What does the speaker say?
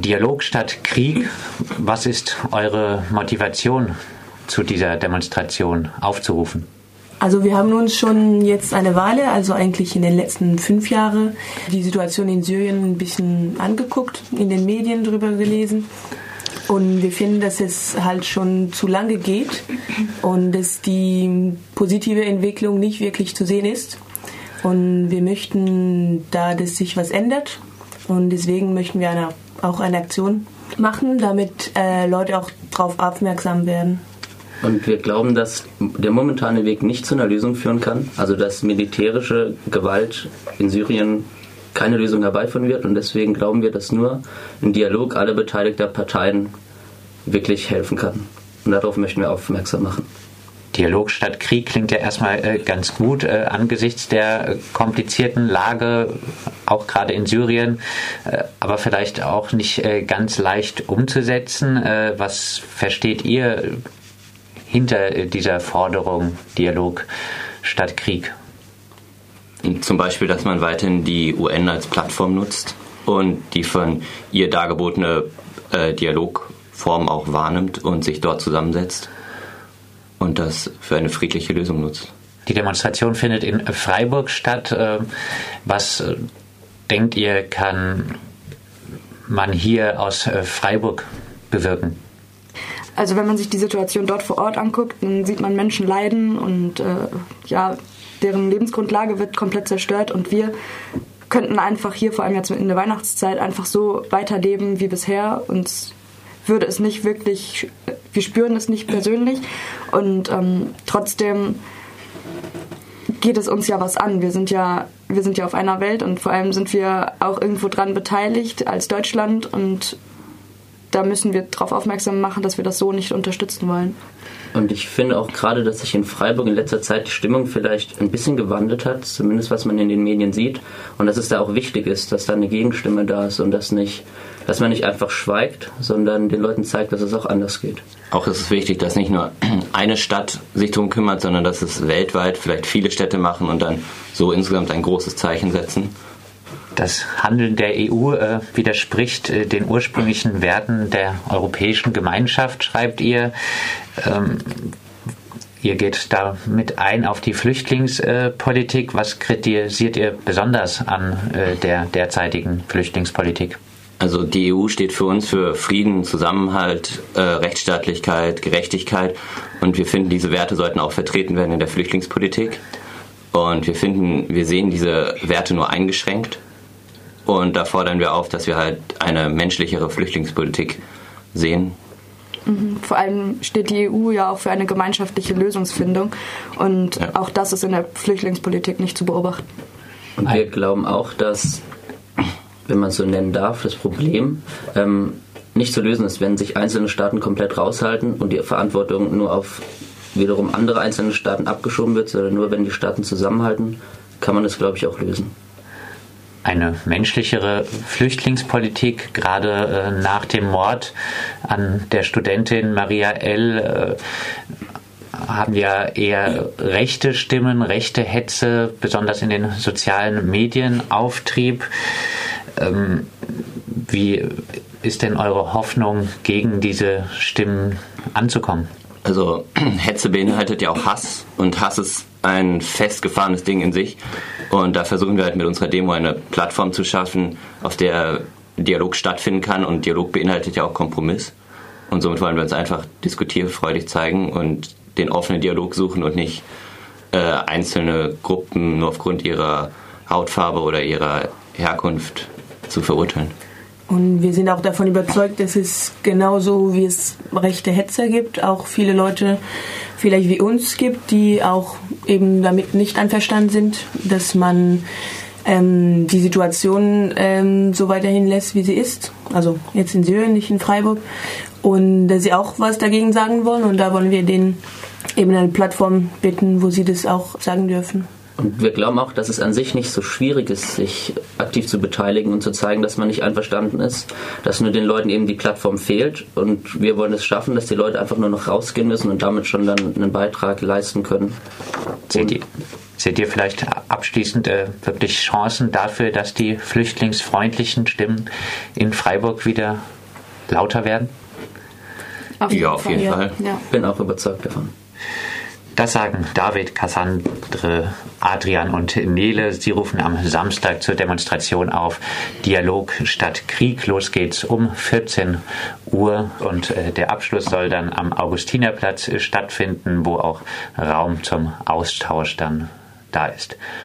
Dialog statt Krieg. Was ist eure Motivation, zu dieser Demonstration aufzurufen? Also wir haben uns schon jetzt eine Weile, also eigentlich in den letzten fünf Jahren, die Situation in Syrien ein bisschen angeguckt, in den Medien drüber gelesen. Und wir finden, dass es halt schon zu lange geht und dass die positive Entwicklung nicht wirklich zu sehen ist. Und wir möchten da, dass sich was ändert. Und deswegen möchten wir eine, auch eine Aktion machen, damit äh, Leute auch darauf aufmerksam werden. Und wir glauben, dass der momentane Weg nicht zu einer Lösung führen kann. Also dass militärische Gewalt in Syrien keine Lösung herbeiführen wird. Und deswegen glauben wir, dass nur ein Dialog aller beteiligten Parteien wirklich helfen kann. Und darauf möchten wir aufmerksam machen. Dialog statt Krieg klingt ja erstmal äh, ganz gut äh, angesichts der komplizierten Lage, auch gerade in Syrien, äh, aber vielleicht auch nicht ganz leicht umzusetzen. Was versteht ihr hinter dieser Forderung Dialog statt Krieg? Zum Beispiel, dass man weiterhin die UN als Plattform nutzt und die von ihr dargebotene Dialogform auch wahrnimmt und sich dort zusammensetzt und das für eine friedliche Lösung nutzt. Die Demonstration findet in Freiburg statt. Äh, was äh, denkt ihr, kann man hier aus äh, Freiburg bewirken? Also wenn man sich die Situation dort vor Ort anguckt, dann sieht man Menschen leiden und äh, ja, deren Lebensgrundlage wird komplett zerstört und wir könnten einfach hier, vor allem jetzt in der Weihnachtszeit, einfach so weiterleben wie bisher. Uns würde es nicht wirklich, wir spüren es nicht persönlich und ähm, trotzdem geht es uns ja was an. Wir sind ja, wir sind ja auf einer Welt und vor allem sind wir auch irgendwo dran beteiligt als Deutschland und da müssen wir darauf aufmerksam machen, dass wir das so nicht unterstützen wollen. Und ich finde auch gerade, dass sich in Freiburg in letzter Zeit die Stimmung vielleicht ein bisschen gewandelt hat, zumindest was man in den Medien sieht. Und dass es da auch wichtig ist, dass da eine Gegenstimme da ist und dass, nicht, dass man nicht einfach schweigt, sondern den Leuten zeigt, dass es auch anders geht. Auch ist es wichtig, dass nicht nur eine Stadt sich darum kümmert, sondern dass es weltweit vielleicht viele Städte machen und dann so insgesamt ein großes Zeichen setzen. Das Handeln der EU äh, widerspricht äh, den ursprünglichen Werten der Europäischen Gemeinschaft, schreibt ihr. Ähm, ihr geht damit ein auf die Flüchtlingspolitik. Was kritisiert ihr besonders an äh, der derzeitigen Flüchtlingspolitik? Also die EU steht für uns für Frieden, Zusammenhalt, äh, Rechtsstaatlichkeit, Gerechtigkeit und wir finden, diese Werte sollten auch vertreten werden in der Flüchtlingspolitik. Und wir finden, wir sehen diese Werte nur eingeschränkt und da fordern wir auf, dass wir halt eine menschlichere Flüchtlingspolitik sehen. Mhm. Vor allem steht die EU ja auch für eine gemeinschaftliche Lösungsfindung und ja. auch das ist in der Flüchtlingspolitik nicht zu beobachten. Und wir glauben auch, dass, wenn man es so nennen darf, das Problem ähm, nicht zu lösen ist, wenn sich einzelne Staaten komplett raushalten und die Verantwortung nur auf wiederum andere einzelne Staaten abgeschoben wird, sondern nur wenn die Staaten zusammenhalten, kann man es, glaube ich, auch lösen eine menschlichere Flüchtlingspolitik, gerade äh, nach dem Mord an der Studentin Maria L. Äh, haben wir eher rechte Stimmen, rechte Hetze, besonders in den sozialen Medien auftrieb. Ähm, wie ist denn eure Hoffnung, gegen diese Stimmen anzukommen? Also Hetze beinhaltet ja auch Hass und Hass ist ein festgefahrenes Ding in sich. Und da versuchen wir halt mit unserer Demo eine Plattform zu schaffen, auf der Dialog stattfinden kann. Und Dialog beinhaltet ja auch Kompromiss. Und somit wollen wir uns einfach diskutierfreudig zeigen und den offenen Dialog suchen und nicht äh, einzelne Gruppen nur aufgrund ihrer Hautfarbe oder ihrer Herkunft zu verurteilen. Und wir sind auch davon überzeugt, dass es genauso wie es rechte Hetzer gibt, auch viele Leute vielleicht wie uns gibt, die auch eben damit nicht einverstanden sind, dass man ähm, die Situation ähm, so weiterhin lässt, wie sie ist. Also jetzt in Syrien, nicht in Freiburg. Und dass sie auch was dagegen sagen wollen. Und da wollen wir denen eben eine Plattform bitten, wo sie das auch sagen dürfen. Und wir glauben auch, dass es an sich nicht so schwierig ist, sich aktiv zu beteiligen und zu zeigen, dass man nicht einverstanden ist, dass nur den Leuten eben die Plattform fehlt. Und wir wollen es schaffen, dass die Leute einfach nur noch rausgehen müssen und damit schon dann einen Beitrag leisten können. Seht ihr, seht ihr vielleicht abschließend äh, wirklich Chancen dafür, dass die flüchtlingsfreundlichen Stimmen in Freiburg wieder lauter werden? Auf Ja, auf jeden Fall. Ja. Bin auch überzeugt davon. Das sagen David, Cassandre, Adrian und Nele. Sie rufen am Samstag zur Demonstration auf. Dialog statt Krieg. Los geht's um 14 Uhr und äh, der Abschluss soll dann am Augustinerplatz stattfinden, wo auch Raum zum Austausch dann da ist.